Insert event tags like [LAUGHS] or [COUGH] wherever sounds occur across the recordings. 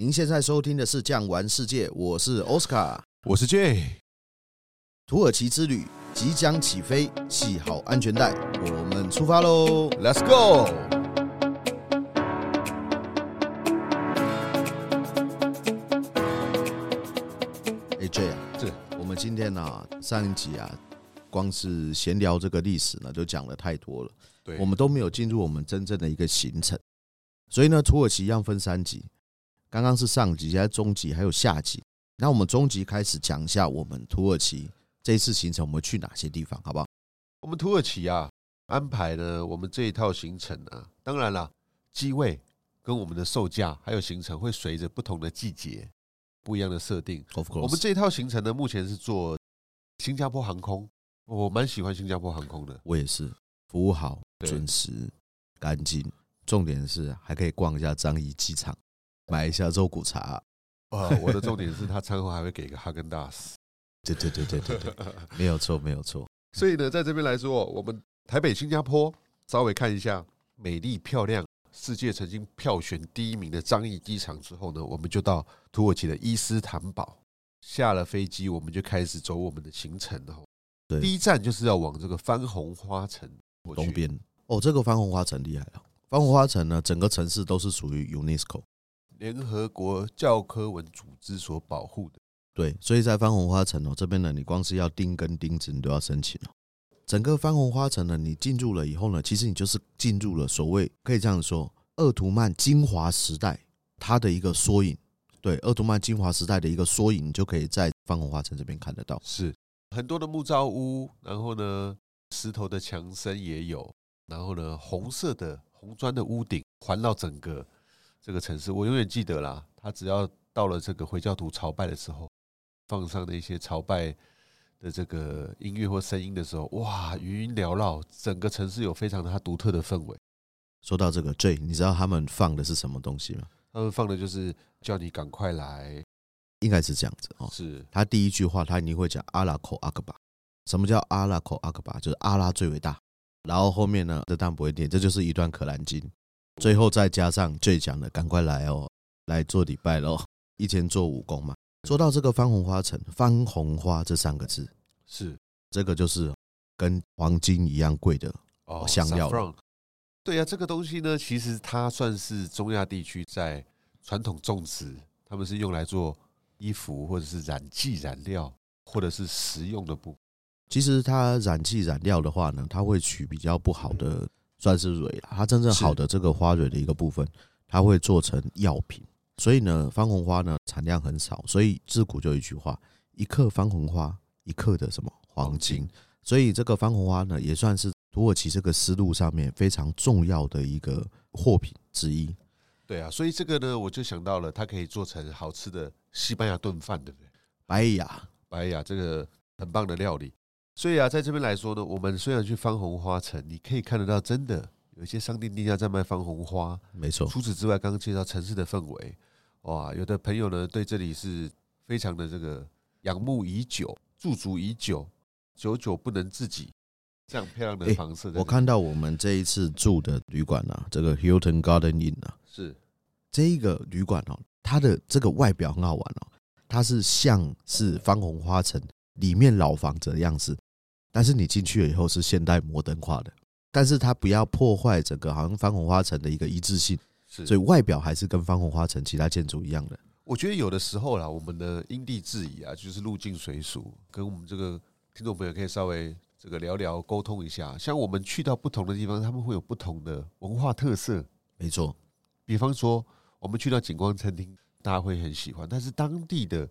您现在收听的是《酱玩世界》，我是奥斯卡，我是 J。土耳其之旅即将起飞，系好安全带，我们出发喽！Let's go！哎，J 啊，这我们今天呢、啊，上一集啊，光是闲聊这个历史呢，就讲了太多了。对，我们都没有进入我们真正的一个行程。所以呢，土耳其一样分三集，刚刚是上集，现在中集还有下集。那我们中集开始讲一下我们土耳其这一次行程，我们去哪些地方，好不好？我们土耳其啊，安排呢，我们这一套行程啊，当然了，机位跟我们的售价还有行程会随着不同的季节不一样的设定。Of course，我们这一套行程呢，目前是做新加坡航空，我蛮喜欢新加坡航空的。我也是，服务好、准时、干净。重点是还可以逛一下樟宜机场，买一下肉骨茶。啊，[LAUGHS] 我的重点是他餐后还会给一个哈根达斯。对对对对对对，没有错没有错。所以呢，在这边来说，我们台北新加坡稍微看一下美丽漂亮、世界曾经票选第一名的樟宜机场之后呢，我们就到土耳其的伊斯坦堡。下了飞机，我们就开始走我们的行程。对，第一站就是要往这个番红花城东边。哦，这个番红花城厉害了。番红花城呢，整个城市都是属于 UNESCO 联合国教科文组织所保护的。对，所以在番红花城哦这边呢，你光是要钉跟钉子，你都要申请哦。整个番红花城呢，你进入了以后呢，其实你就是进入了所谓可以这样说，鄂图曼精华时代它的一个缩影。对，鄂图曼精华时代的一个缩影，你就可以在番红花城这边看得到。是很多的木造屋，然后呢，石头的墙身也有，然后呢，红色的。红砖的屋顶环绕整个这个城市，我永远记得啦。他只要到了这个回教徒朝拜的时候，放上的一些朝拜的这个音乐或声音的时候，哇，余音缭绕，整个城市有非常的它独特的氛围。说到这个，J，你知道他们放的是什么东西吗？他们放的就是叫你赶快来，应该是这样子哦。是他第一句话，他一定会讲阿拉口阿克巴。什么叫阿拉口阿克巴？就是阿拉最伟大。然后后面呢，这当然不会念，这就是一段可兰经。最后再加上最讲的，赶快来哦，来做礼拜喽，一天做五功嘛。说到这个番红花城，番红花这三个字，是这个就是跟黄金一样贵的哦香料。对呀，这个东西呢，其实它算是中亚地区在传统种植，他们是用来做衣服或者是染剂染料，或者是食用的布。其实它染剂染料的话呢，它会取比较不好的，算是蕊啦。它真正好的这个花蕊的一个部分，它会做成药品。所以呢，番红花呢产量很少，所以自古就一句话：一克番红花，一克的什么黄金。所以这个番红花呢，也算是土耳其这个丝路上面非常重要的一个货品之一。对啊，所以这个呢，我就想到了，它可以做成好吃的西班牙炖饭，对不对？白雅，白雅，这个很棒的料理。所以啊，在这边来说呢，我们虽然去番红花城，你可以看得到，真的有一些商店店家在卖番红花，没错。除此之外，刚刚介绍城市的氛围，哇，有的朋友呢对这里是非常的这个仰慕已久、驻足已久、久久不能自己。这样漂亮的房子，我看到我们这一次住的旅馆啊，这个 Hilton Garden Inn 啊，是这一个旅馆哦，它的这个外表很好玩哦，它是像是番红花城里面老房子的样子。但是你进去了以后是现代摩登化的，但是它不要破坏整个好像番红花城的一个一致性，是，所以外表还是跟番红花城其他建筑一样的。我觉得有的时候啦，我们的因地制宜啊，就是入境随俗，跟我们这个听众朋友可以稍微这个聊聊沟通一下。像我们去到不同的地方，他们会有不同的文化特色。没错，比方说我们去到景观餐厅，大家会很喜欢，但是当地的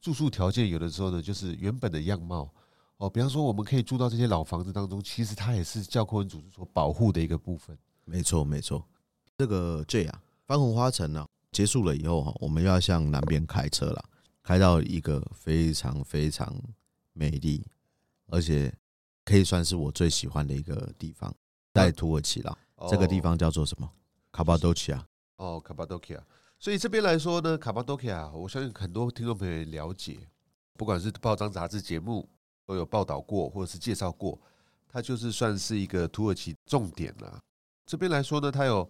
住宿条件有的时候呢，就是原本的样貌。哦，比方说，我们可以住到这些老房子当中，其实它也是教科文组织所保护的一个部分。没错，没错。这个 J 啊，番红花城呢结束了以后哈，我们要向南边开车了，开到一个非常非常美丽，而且可以算是我最喜欢的一个地方，在土耳其了。这个地方叫做什么？卡巴多奇亚。哦，卡巴多奇亚。所以这边来说呢，卡巴多奇亚，我相信很多听众朋友也了解，不管是报章杂志节目。都有报道过或者是介绍过，它就是算是一个土耳其重点了。这边来说呢，它有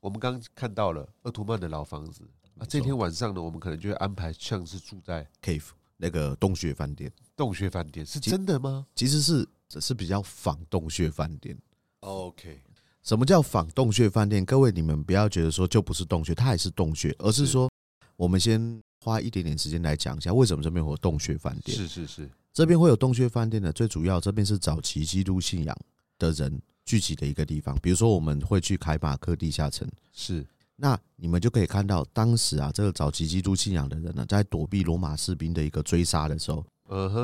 我们刚看到了鄂图曼的老房子，啊，这天晚上呢，我们可能就会安排像是住在 Cave 那个洞穴饭店。洞穴饭店是真的吗？其实是只是比较仿洞穴饭店。OK，什么叫仿洞穴饭店？各位你们不要觉得说就不是洞穴，它也是洞穴，而是说我们先花一点点时间来讲一下为什么这边会有洞穴饭店。是是是，这边会有洞穴饭店的最主要，这边是早期基督信仰的人聚集的一个地方。比如说我们会去凯马克地下城，是。那你们就可以看到，当时啊，这个早期基督信仰的人呢，在躲避罗马士兵的一个追杀的时候，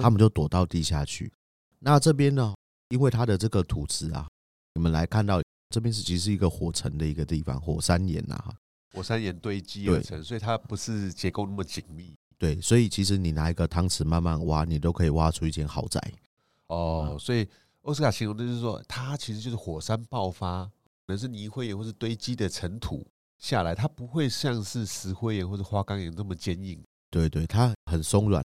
他们就躲到地下去。那这边呢，因为它的这个土质啊，你们来看到这边是其实是一个火城的一个地方，火山岩呐，火山岩堆积而成，所以它不是结构那么紧密。对，所以其实你拿一个汤匙慢慢挖，你都可以挖出一间豪宅。哦，所以奥斯卡形容的就是说，它其实就是火山爆发，可能是泥灰岩或是堆积的尘土。下来，它不会像是石灰岩或者花岗岩那么坚硬。对对，它很松软，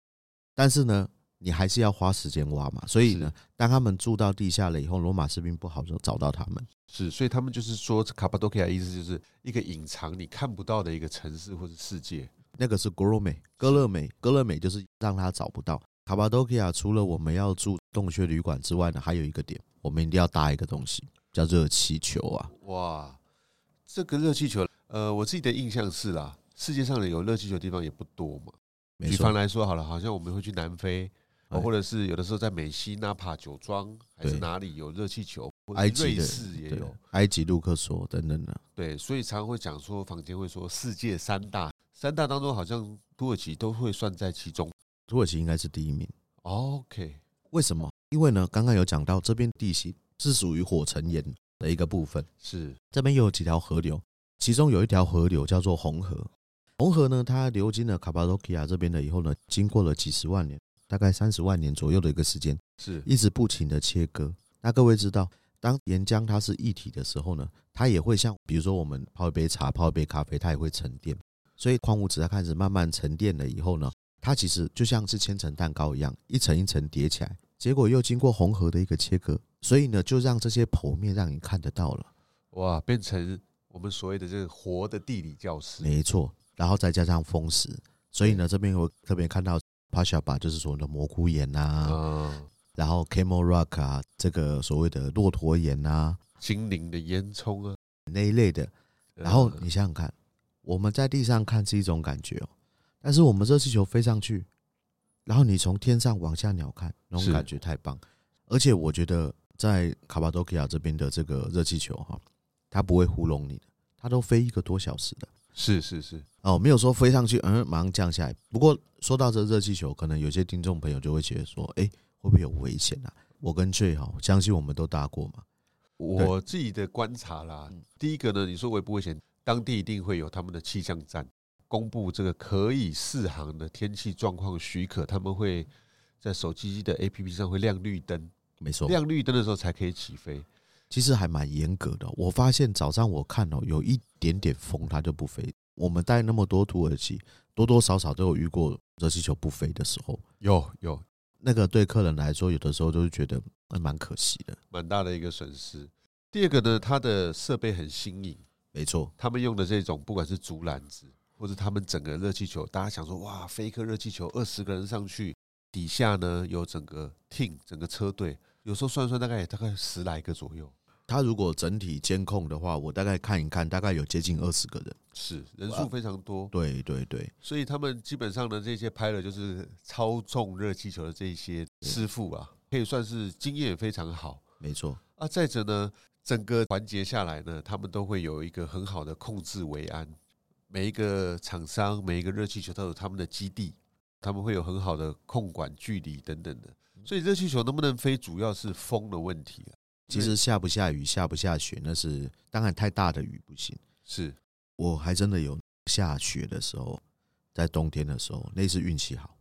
但是呢，你还是要花时间挖嘛。所以呢，当他们住到地下了以后，罗马士兵不好就找到他们。是，所以他们就是说，卡巴多克亚意思就是一个隐藏你看不到的一个城市或者世界。那个是格罗美，哥勒美，哥勒美就是让他找不到卡巴多基亚。除了我们要住洞穴旅馆之外呢，还有一个点，我们一定要搭一个东西，叫热气球啊！哇，这个热气球。呃，我自己的印象是啦，世界上的有热气球的地方也不多嘛。举方来说好了，好像我们会去南非，或者是有的时候在美西纳帕酒庄，还是哪里有热气球，埃及也有，埃及卢克索等等的。对，所以常常会讲说，房间会说世界三大，三大当中好像土耳其都会算在其中。土耳其应该是第一名。OK，为什么？因为呢，刚刚有讲到这边地形是属于火成岩的一个部分，是这边又有几条河流。其中有一条河流叫做红河，红河呢，它流经了卡巴多基亚这边的以后呢，经过了几十万年，大概三十万年左右的一个时间，是一直不停的切割。那各位知道，当岩浆它是一体的时候呢，它也会像，比如说我们泡一杯茶、泡一杯咖啡，它也会沉淀。所以矿物质它开始慢慢沉淀了以后呢，它其实就像是千层蛋糕一样，一层一层叠起来。结果又经过红河的一个切割，所以呢，就让这些剖面让你看得到了，哇，变成。我们所谓的这个活的地理教室，没错，然后再加上风蚀，所以呢，这边我特别看到 Pashaba 就是所谓的蘑菇岩啊，然后 Camel Rock 啊，这个所谓的骆驼岩啊，精灵的烟囱啊那一类的。然后你想想看，我们在地上看是一种感觉哦，但是我们热气球飞上去，然后你从天上往下鸟看，那种感觉太棒。而且我觉得在卡巴多基亚这边的这个热气球哈。它不会糊弄你的，它都飞一个多小时的。是是是，哦，没有说飞上去，嗯，马上降下来。不过说到这热气球，可能有些听众朋友就会觉得说，哎，会不会有危险啊？我跟 J 哈，相信我们都搭过嘛。我自己的观察啦，第一个呢，你说危不危险？当地一定会有他们的气象站公布这个可以试航的天气状况许可，他们会在手机的 APP 上会亮绿灯，没错，亮绿灯的时候才可以起飞。其实还蛮严格的。我发现早上我看哦，有一点点风，它就不飞。我们带那么多土耳其，多多少少都有遇过热气球不飞的时候。有有，那个对客人来说，有的时候都是觉得还蛮可惜的，蛮大的一个损失。第二个呢，它的设备很新颖，没错，他们用的这种不管是竹篮子，或者他们整个热气球，大家想说哇，飞一颗热气球，二十个人上去，底下呢有整个 team，整个车队，有时候算算大概也大概十来个左右。他如果整体监控的话，我大概看一看，大概有接近二十个人，是人数非常多。对对对，所以他们基本上的这些拍了就是操纵热气球的这些师傅啊，可以算是经验也非常好。没错啊，再者呢，整个环节下来呢，他们都会有一个很好的控制维安。每一个厂商，每一个热气球都有他们的基地，他们会有很好的控管距离等等的。所以热气球能不能飞，主要是风的问题了。其实下不下雨，下不下雪，那是当然太大的雨不行。是，我还真的有下雪的时候，在冬天的时候，那是运气好。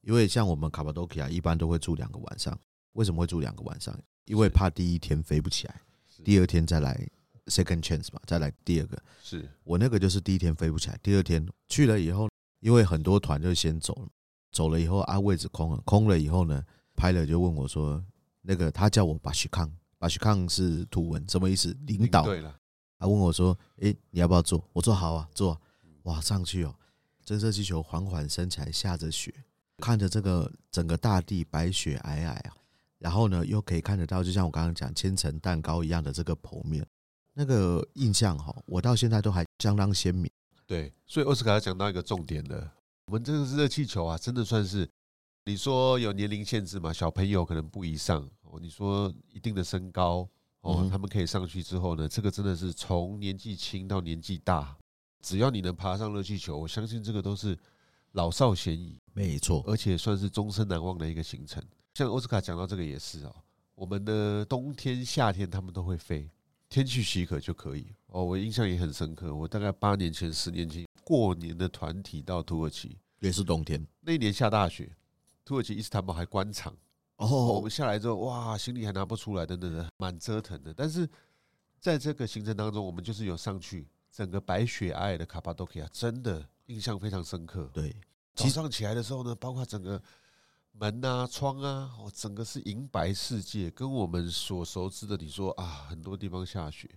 因为像我们卡巴多基亚一般都会住两个晚上，为什么会住两个晚上？因为怕第一天飞不起来，第二天再来 second chance 嘛，再来第二个。是我那个就是第一天飞不起来，第二天去了以后，因为很多团就先走了，走了以后啊位置空了，空了以后呢，拍了就问我说，那个他叫我巴许康。巴许康是图文，什么意思？领导。对了，他问我说：“诶，你要不要做？”我说：“好啊，坐。”哇，上去哦，真色气球缓缓升起来，下着雪，看着这个整个大地白雪皑皑啊，然后呢，又可以看得到，就像我刚刚讲千层蛋糕一样的这个剖面，那个印象哈，我到现在都还相当鲜明。对，所以奥斯卡讲到一个重点的，我们这个热气球啊，真的算是你说有年龄限制嘛？小朋友可能不宜上哦。你说一定的身高哦，他们可以上去之后呢，这个真的是从年纪轻到年纪大，只要你能爬上热气球，我相信这个都是老少咸宜，没错，而且算是终身难忘的一个行程。像奥斯卡讲到这个也是哦，我们的冬天、夏天他们都会飞。天气许可就可以哦，我印象也很深刻。我大概八年前、十年前过年的团体到土耳其，也是冬天。那一年下大雪，土耳其伊斯坦堡还关场哦。我们下来之后，哇，行李还拿不出来，等等的，蛮折腾的。但是在这个行程当中，我们就是有上去整个白雪皑皑的卡帕多其亚，真的印象非常深刻。对，早上起来的时候呢，包括整个。门啊，窗啊，我整个是银白世界，跟我们所熟知的，你说啊，很多地方下雪，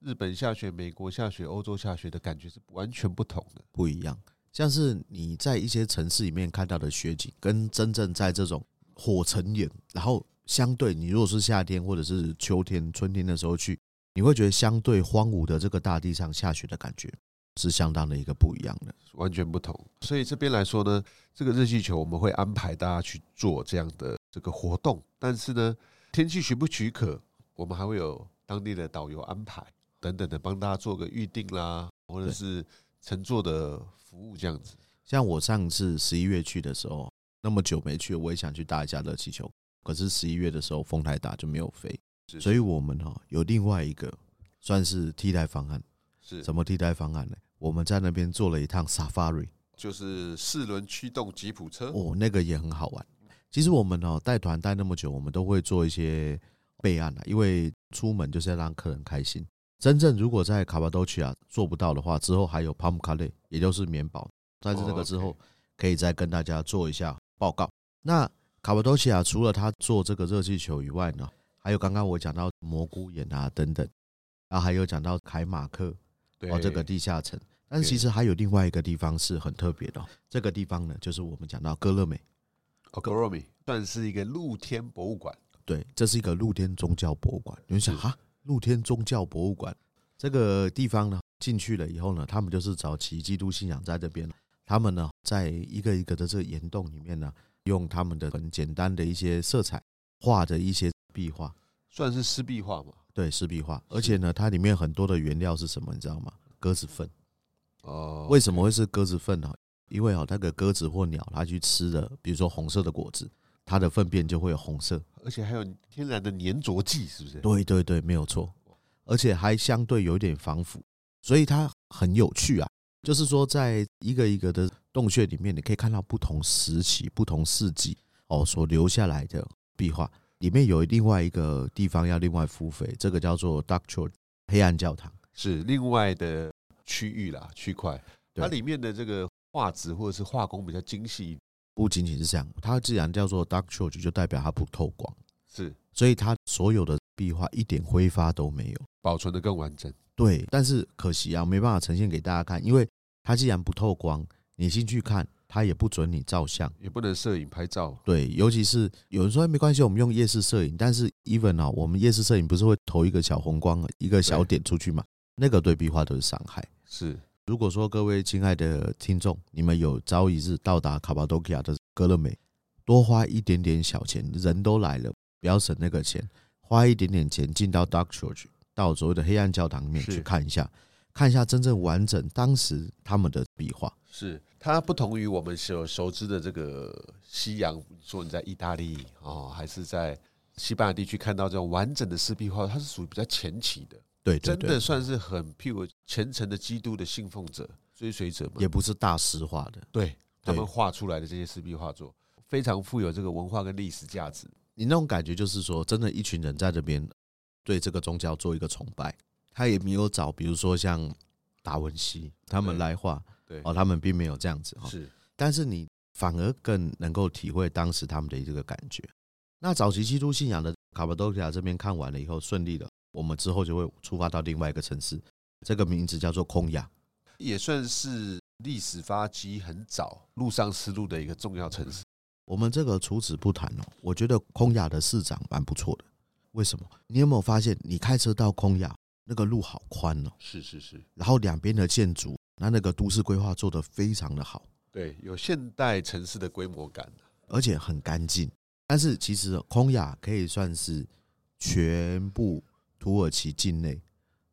日本下雪，美国下雪，欧洲下雪的感觉是完全不同的，不一样。像是你在一些城市里面看到的雪景，跟真正在这种火成岩，然后相对你如果是夏天或者是秋天、春天的时候去，你会觉得相对荒芜的这个大地上下雪的感觉。是相当的一个不一样的，完全不同。所以这边来说呢，这个热气球我们会安排大家去做这样的这个活动，但是呢，天气许不许可，我们还会有当地的导游安排等等的，帮大家做个预定啦，或者是乘坐的服务这样子。像我上次十一月去的时候，那么久没去，我也想去搭一下热气球，可是十一月的时候风太大就没有飞，所以我们哈有另外一个算是替代方案，是什么替代方案呢？我们在那边做了一趟 Safari，就是四轮驱动吉普车哦，那个也很好玩。其实我们哦带团带那么久，我们都会做一些备案的，因为出门就是要让客人开心。真正如果在卡巴多奇亚做不到的话，之后还有 Pamukkale，也就是棉堡，在这个之后可以再跟大家做一下报告。那卡巴多奇亚除了他做这个热气球以外呢，还有刚刚我讲到蘑菇眼啊等等，然后还有讲到凯马克。哦，这个地下城，但是其实还有另外一个地方是很特别的。这个地方呢，就是我们讲到哥勒美，哦，戈勒美算是一个露天博物馆。对，这是一个露天宗教博物馆。你们想啊，露天宗教博物馆这个地方呢，进去了以后呢，他们就是早期基督信仰在这边。他们呢，在一个一个的这个岩洞里面呢，用他们的很简单的一些色彩画的一些壁画，算是湿壁画嘛。对，湿壁画，而且呢，它里面很多的原料是什么？你知道吗？鸽子粪。哦，为什么会是鸽子粪呢？因为哦，那个鸽子或鸟它去吃的，比如说红色的果子，它的粪便就会有红色，而且还有天然的粘着剂，是不是？对对对，没有错，而且还相对有一点防腐，所以它很有趣啊。就是说，在一个一个的洞穴里面，你可以看到不同时期、不同世纪哦所留下来的壁画。里面有另外一个地方要另外付费，这个叫做 Dark Church 黑暗教堂，是另外的区域啦，区块。它里面的这个画质或者是画工比较精细，不仅仅是这样。它既然叫做 Dark Church，就代表它不透光，是，所以它所有的壁画一点挥发都没有，保存的更完整。对，但是可惜啊，没办法呈现给大家看，因为它既然不透光，你进去看。他也不准你照相，也不能摄影拍照。对，尤其是有人说没关系，我们用夜视摄影。但是 even 啊，我们夜视摄影不是会投一个小红光、一个小点出去吗？那个对壁画都是伤害。是，如果说各位亲爱的听众，你们有朝一日到达卡巴多其亚的格勒美，多花一点点小钱，人都来了，不要省那个钱，花一点点钱进到 Dark Church，到所谓的黑暗教堂里面去看一下。看一下真正完整当时他们的壁画，是它不同于我们所熟知的这个西洋，说你在意大利哦，还是在西班牙地区看到这种完整的四壁画，它是属于比较前期的，对，真的算是很譬如虔诚的基督的信奉者、追随者嘛，也不是大师画的，对他们画出来的这些四壁画作，非常富有这个文化跟历史价值。你那种感觉就是说，真的，一群人在这边对这个宗教做一个崇拜。他也没有找，比如说像达文西他们来画，对哦，他们并没有这样子哈。是，但是你反而更能够体会当时他们的这个感觉。那早期基督信仰的卡巴多其亚这边看完了以后，顺利的，我们之后就会出发到另外一个城市，这个名字叫做空亚，也算是历史发迹很早，路上丝路的一个重要城市。我们这个除此不谈哦，我觉得空亚的市长蛮不错的。为什么？你有没有发现，你开车到空亚那个路好宽哦？是是是。然后两边的建筑，那那个都市规划做得非常的好。对，有现代城市的规模感，而且很干净。但是其实空亚可以算是全部土耳其境内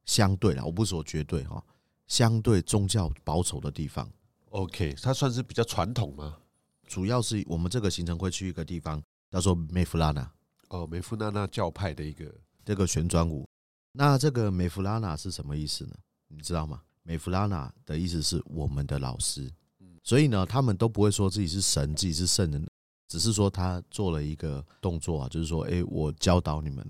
相对啦，我不说绝对哈，相对宗教保守的地方。OK，它算是比较传统吗？主要是我们这个行程会去一个地方，叫做梅弗拉纳。哦，梅夫拉纳教派的一个这个旋转舞。那这个梅弗拉纳是什么意思呢？你知道吗？梅弗拉纳的意思是我们的老师。所以呢，他们都不会说自己是神，自己是圣人，只是说他做了一个动作啊，就是说，哎，我教导你们。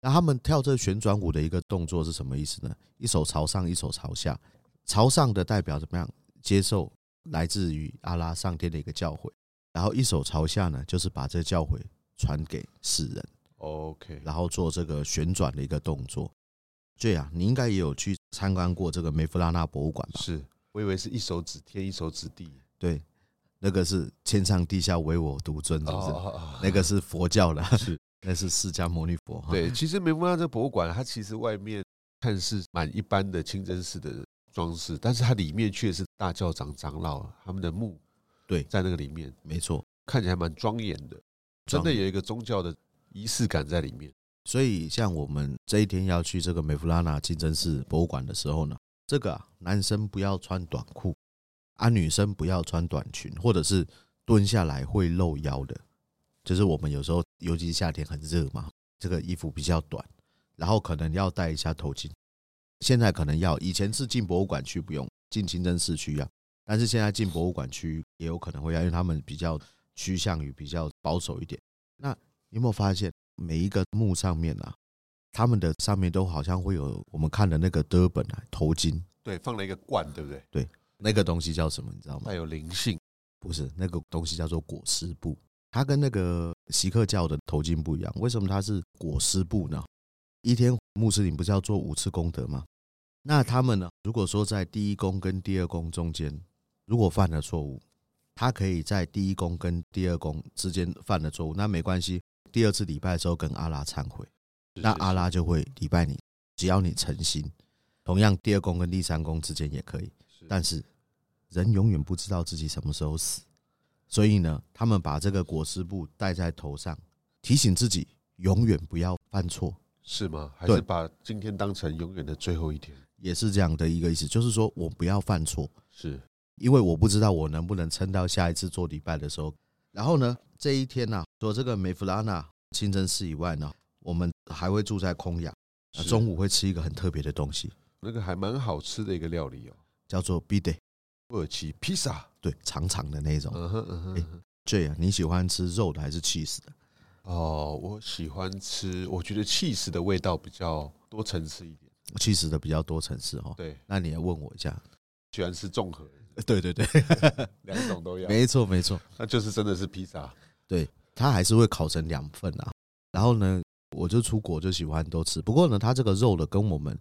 那他们跳这旋转舞的一个动作是什么意思呢？一手朝上，一手朝下。朝上的代表怎么样？接受。来自于阿拉上天的一个教诲，然后一手朝下呢，就是把这个教诲传给世人。OK，然后做这个旋转的一个动作。对啊，你应该也有去参观过这个梅夫拉纳博物馆吧？是，我以为是一手指天，一手指地。对，那个是天上地下唯我独尊，是不是？那个是佛教的，是，[LAUGHS] 那是释迦牟尼佛。对，[LAUGHS] 其实梅夫拉纳这博物馆，它其实外面看似蛮一般的清真寺的。装饰，但是它里面却是大教长长老他们的墓，对，在那个里面，没错，看起来蛮庄严的，真的有一个宗教的仪式感在里面。所以，像我们这一天要去这个梅夫拉纳清真寺博物馆的时候呢，这个啊，男生不要穿短裤，啊，女生不要穿短裙，或者是蹲下来会露腰的，就是我们有时候，尤其夏天很热嘛，这个衣服比较短，然后可能要戴一下头巾。现在可能要，以前是进博物馆去不用，进清真寺去要，但是现在进博物馆去也有可能会要，因为他们比较趋向于比较保守一点。那你有没有发现，每一个墓上面啊，他们的上面都好像会有我们看的那个德本啊头巾，对，放了一个罐，对不对？对，那个东西叫什么？你知道吗？带有灵性，不是那个东西叫做裹尸布，它跟那个锡克教的头巾不一样。为什么它是裹尸布呢？一天穆斯林不是要做五次功德吗？那他们呢？如果说在第一宫跟第二宫中间，如果犯了错误，他可以在第一宫跟第二宫之间犯了错误，那没关系。第二次礼拜的时候跟阿拉忏悔，那阿拉就会礼拜你，只要你诚心。同样，第二宫跟第三宫之间也可以。但是人永远不知道自己什么时候死，所以呢，他们把这个裹尸布戴在头上，提醒自己永远不要犯错。是吗？还是把今天当成永远的最后一天？也是这样的一个意思，就是说我不要犯错，是因为我不知道我能不能撑到下一次做礼拜的时候。然后呢，这一天呢、啊，除了这个梅弗拉纳清真寺以外呢，我们还会住在空雅，中午会吃一个很特别的东西，那个还蛮好吃的一个料理哦，叫做 bide 土耳其披萨，对，长长的那种。嗯哼嗯哼，J 啊，你喜欢吃肉的还是 cheese 的？哦，我喜欢吃，我觉得起司的味道比较多层次一点，起司的比较多层次哦。对，那你要问我一下，喜欢吃综合？对对对，[LAUGHS] 两种都要。[LAUGHS] 没错没错，那就是真的是披萨。对，它还是会烤成两份啊。然后呢，我就出国就喜欢都吃。不过呢，它这个肉的跟我们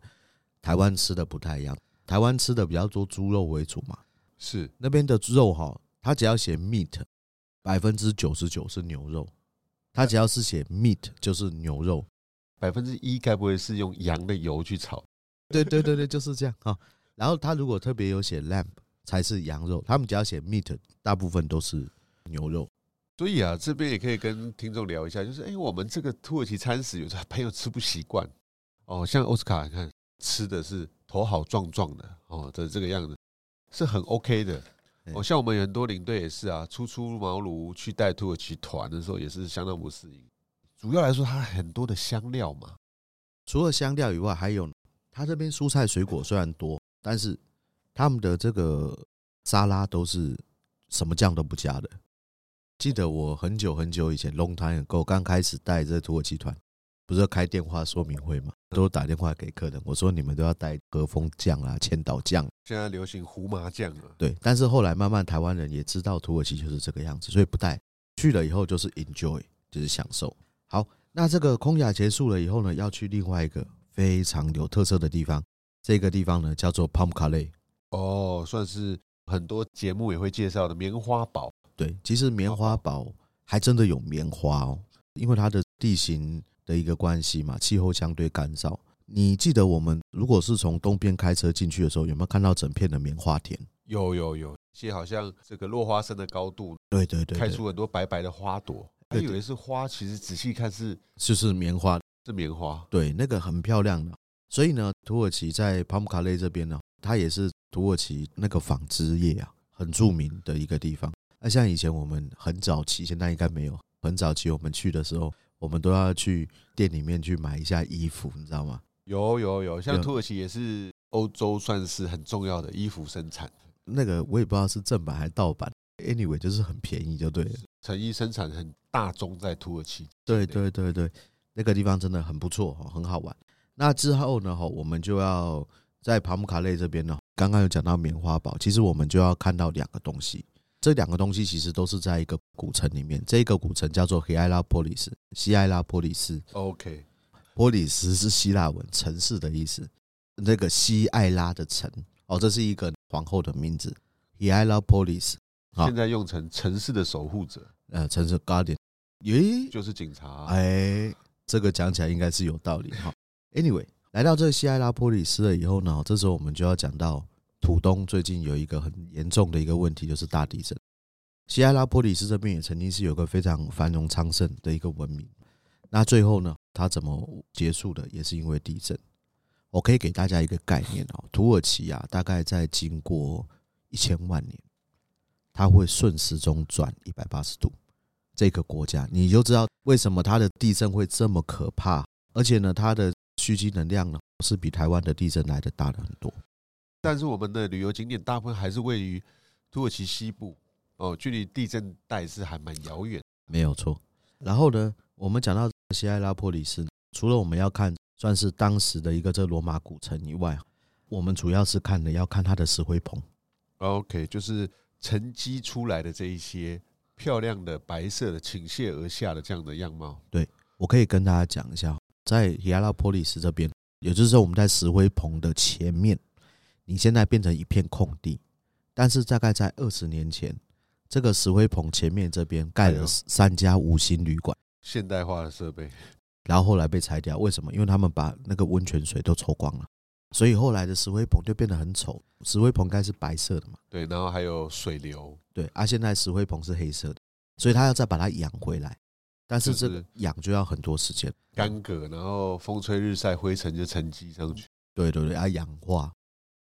台湾吃的不太一样。台湾吃的比较多猪肉为主嘛，是那边的肉哈，它只要写 meat，百分之九十九是牛肉。它只要是写 meat 就是牛肉，百分之一该不会是用羊的油去炒？[LAUGHS] 对对对对，就是这样啊。然后它如果特别有写 lamb 才是羊肉，他们只要写 meat，大部分都是牛肉。所以啊，这边也可以跟听众聊一下，就是哎，我们这个土耳其餐食，有的朋友吃不习惯哦。像奥斯卡，你看吃的是头好壮壮的哦的这个样子，是很 OK 的。哦，像我们很多领队也是啊，初出茅庐去带土耳其团的时候，也是相当不适应。主要来说，它很多的香料嘛，除了香料以外，还有它这边蔬菜水果虽然多，但是他们的这个沙拉都是什么酱都不加的。记得我很久很久以前，long time ago，刚开始带这土耳其团。不是要开电话说明会嘛？都打电话给客人，我说你们都要带和风酱啊、千岛酱。现在流行胡麻酱了。对，但是后来慢慢台湾人也知道土耳其就是这个样子，所以不带。去了以后就是 enjoy，就是享受。好，那这个空雅结束了以后呢，要去另外一个非常有特色的地方。这个地方呢叫做 Pamukkale。哦，算是很多节目也会介绍的棉花堡。对，其实棉花堡还真的有棉花哦，因为它的地形的一个关系嘛，气候相对干燥。你记得我们如果是从东边开车进去的时候，有没有看到整片的棉花田？有有有，其实好像这个落花生的高度，对对对，开出很多白白的花朵，还以为是花，其实仔细看是就是棉花，是棉花，对，那个很漂亮的。所以呢，土耳其在帕姆卡雷这边呢，它也是土耳其那个纺织业啊很著名的一个地方。那像以前我们很早期，现在应该没有。很早期我们去的时候，我们都要去店里面去买一下衣服，你知道吗？有有有，像土耳其也是欧洲算是很重要的衣服生产。那个我也不知道是正版还是盗版，anyway 就是很便宜就对了。成衣生产很大宗在土耳其。对对对对，那个地方真的很不错，很好玩。那之后呢，我们就要在帕姆卡列这边呢，刚刚有讲到棉花堡，其实我们就要看到两个东西。这两个东西其实都是在一个古城里面，这个古城叫做希埃拉波利斯，西埃拉波利斯。OK，波利斯是希腊文城市的意思。那个西埃拉的城，哦，这是一个皇后的名字，希埃拉波利斯。现在用成城市的守护者，呃，城市 Guardian，咦，就是警察。哎，这个讲起来应该是有道理哈。Anyway，来到这个西埃拉波利斯了以后呢，这时候我们就要讲到。浦东最近有一个很严重的一个问题，就是大地震。西埃拉波里斯这边也曾经是有个非常繁荣昌盛的一个文明，那最后呢，它怎么结束的？也是因为地震。我可以给大家一个概念哦，土耳其啊，大概在经过一千万年，它会顺时钟转一百八十度。这个国家你就知道为什么它的地震会这么可怕，而且呢，它的蓄积能量呢是比台湾的地震来的大的很多。但是我们的旅游景点大部分还是位于土耳其西部哦，距离地震带是还蛮遥远。没有错。然后呢，我们讲到西埃拉波利斯，除了我们要看算是当时的一个这罗马古城以外，我们主要是看的要看它的石灰棚。OK，就是沉积出来的这一些漂亮的白色的倾泻而下的这样的样貌。对，我可以跟大家讲一下，在西埃拉波利斯这边，也就是说我们在石灰棚的前面。你现在变成一片空地，但是大概在二十年前，这个石灰棚前面这边盖了三家五星旅馆，现代化的设备，然后后来被拆掉，为什么？因为他们把那个温泉水都抽光了，所以后来的石灰棚就变得很丑。石灰棚该是白色的嘛？对，然后还有水流，对，啊，现在石灰棚是黑色的，所以他要再把它养回来，但是这个养就要很多时间，干涸，然后风吹日晒，灰尘就沉积上去，对对对，要氧化。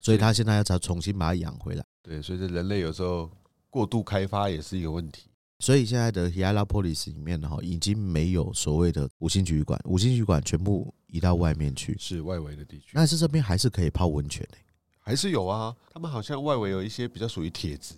所以他现在要再重新把它养回来。对，所以这人类有时候过度开发也是一个问题。所以现在的希埃拉波利斯里面呢，哈，已经没有所谓的五星级旅馆，五星级旅馆全部移到外面去，是外围的地区。但是这边还是可以泡温泉的，还是有啊。他们好像外围有一些比较属于铁质，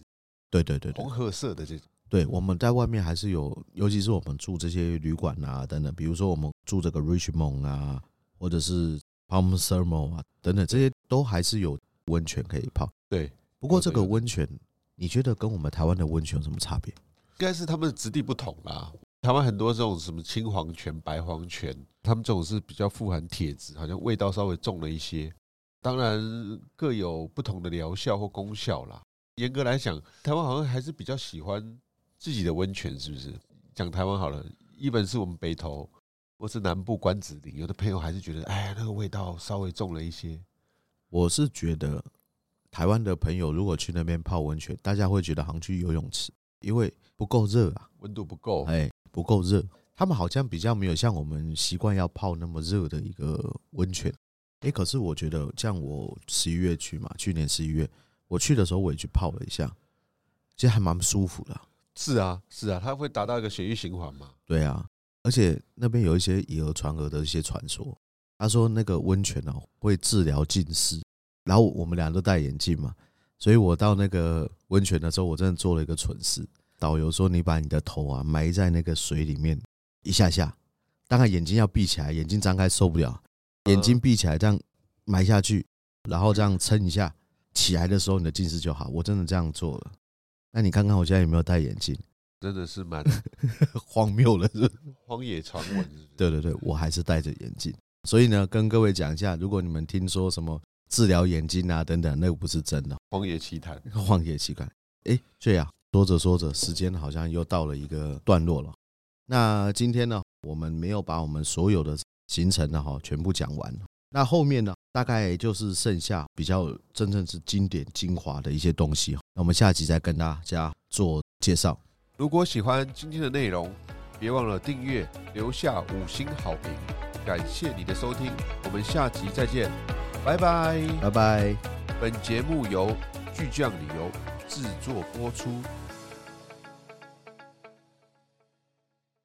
对对对，红褐色的这种。对，我们在外面还是有，尤其是我们住这些旅馆啊等等，比如说我们住这个 Richmond 啊，或者是 Palm Thermal 啊等等，这些都还是有。温泉可以泡，对。不过这个温泉，你觉得跟我们台湾的温泉有什么差别？应该是他们的质地不同啦。台湾很多这种什么青黄泉、白黄泉，他们这种是比较富含铁质，好像味道稍微重了一些。当然各有不同的疗效或功效啦。严格来讲，台湾好像还是比较喜欢自己的温泉，是不是？讲台湾好了，一本是我们北投或是南部关子岭，有的朋友还是觉得，哎，那个味道稍微重了一些。我是觉得，台湾的朋友如果去那边泡温泉，大家会觉得好像去游泳池，因为不够热啊，温度不够，哎，不够热。他们好像比较没有像我们习惯要泡那么热的一个温泉。哎，可是我觉得，像我十一月去嘛，去年十一月我去的时候，我也去泡了一下，其实还蛮舒服的。是啊，是啊，它会达到一个血液循环嘛。对啊，而且那边有一些以讹传讹的一些传说。他说那个温泉哦会治疗近视，然后我们俩都戴眼镜嘛，所以我到那个温泉的时候，我真的做了一个蠢事。导游说你把你的头啊埋在那个水里面一下下，当然眼睛要闭起来，眼睛张开受不了，眼睛闭起来这样埋下去，然后这样撑一下，起来的时候你的近视就好。我真的这样做了。那你看看我现在有没有戴眼镜？真的是蛮 [LAUGHS] 荒谬的，是荒野传闻。对对对，我还是戴着眼镜。所以呢，跟各位讲一下，如果你们听说什么治疗眼睛啊等等，那个不是真的。荒野奇谈，荒野奇谈。哎，这样说着说着，时间好像又到了一个段落了。那今天呢，我们没有把我们所有的行程呢哈全部讲完。那后面呢，大概就是剩下比较真正是经典精华的一些东西。那我们下集再跟大家做介绍。如果喜欢今天的内容，别忘了订阅，留下五星好评。感谢你的收听，我们下集再见，拜拜，拜拜。本节目由巨匠旅游制作播出。